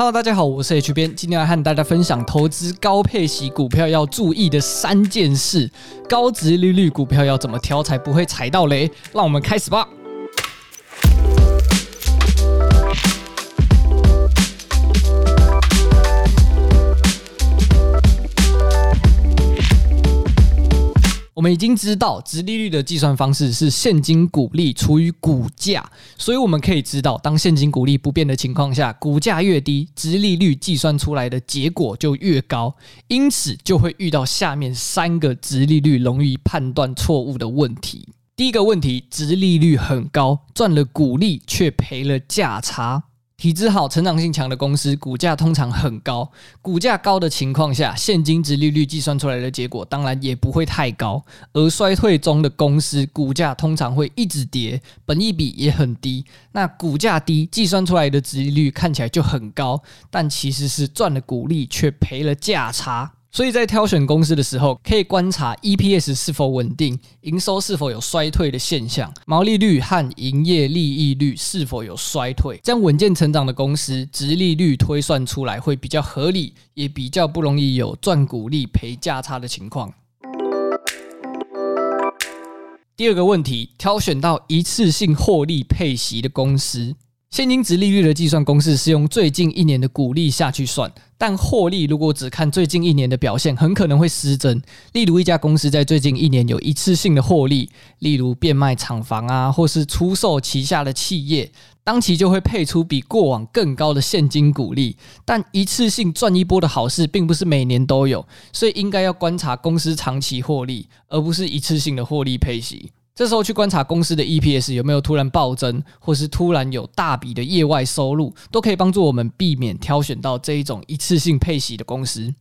Hello，大家好，我是 H 编，今天来和大家分享投资高配息股票要注意的三件事。高值利率股票要怎么挑才不会踩到雷？让我们开始吧。我们已经知道，殖利率的计算方式是现金股利除以股价，所以我们可以知道，当现金股利不变的情况下，股价越低，殖利率计算出来的结果就越高，因此就会遇到下面三个殖利率容易判断错误的问题。第一个问题，殖利率很高，赚了股利却赔了价差。体质好、成长性强的公司，股价通常很高。股价高的情况下，现金值利率计算出来的结果当然也不会太高。而衰退中的公司，股价通常会一直跌，本益比也很低。那股价低，计算出来的值利率看起来就很高，但其实是赚了股利却赔了价差。所以在挑选公司的时候，可以观察 EPS 是否稳定，营收是否有衰退的现象，毛利率和营业利益率是否有衰退。这样稳健成长的公司，殖利率推算出来会比较合理，也比较不容易有赚股利赔价差的情况。第二个问题，挑选到一次性获利配息的公司。现金值利率的计算公式是用最近一年的股利下去算，但获利如果只看最近一年的表现，很可能会失真。例如，一家公司在最近一年有一次性的获利，例如变卖厂房啊，或是出售旗下的企业，当期就会配出比过往更高的现金股利。但一次性赚一波的好事，并不是每年都有，所以应该要观察公司长期获利，而不是一次性的获利配息。这时候去观察公司的 EPS 有没有突然暴增，或是突然有大笔的业外收入，都可以帮助我们避免挑选到这一种一次性配息的公司。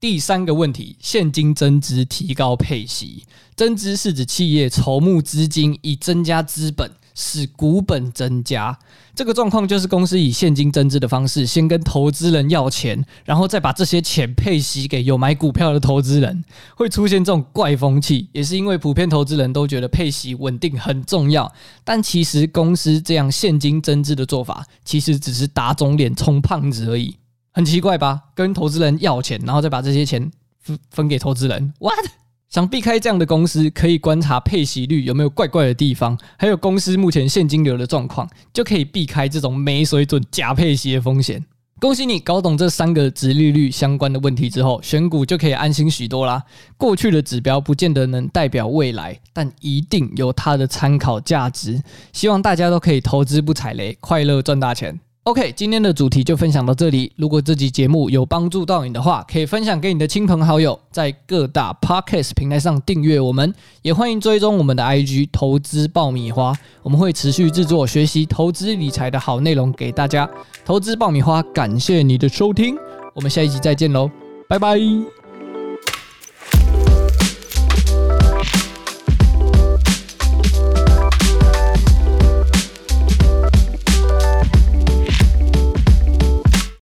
第三个问题，现金增资提高配息，增资是指企业筹募资金以增加资本。使股本增加，这个状况就是公司以现金增资的方式，先跟投资人要钱，然后再把这些钱配息给有买股票的投资人，会出现这种怪风气，也是因为普遍投资人都觉得配息稳定很重要。但其实公司这样现金增资的做法，其实只是打肿脸充胖子而已，很奇怪吧？跟投资人要钱，然后再把这些钱分分给投资人，what？想避开这样的公司，可以观察配息率有没有怪怪的地方，还有公司目前现金流的状况，就可以避开这种没水准假配息的风险。恭喜你搞懂这三个殖利率相关的问题之后，选股就可以安心许多啦。过去的指标不见得能代表未来，但一定有它的参考价值。希望大家都可以投资不踩雷，快乐赚大钱。OK，今天的主题就分享到这里。如果这集节目有帮助到你的话，可以分享给你的亲朋好友，在各大 Podcast 平台上订阅我们，也欢迎追踪我们的 IG 投资爆米花，我们会持续制作学习投资理财的好内容给大家。投资爆米花，感谢你的收听，我们下一集再见喽，拜拜。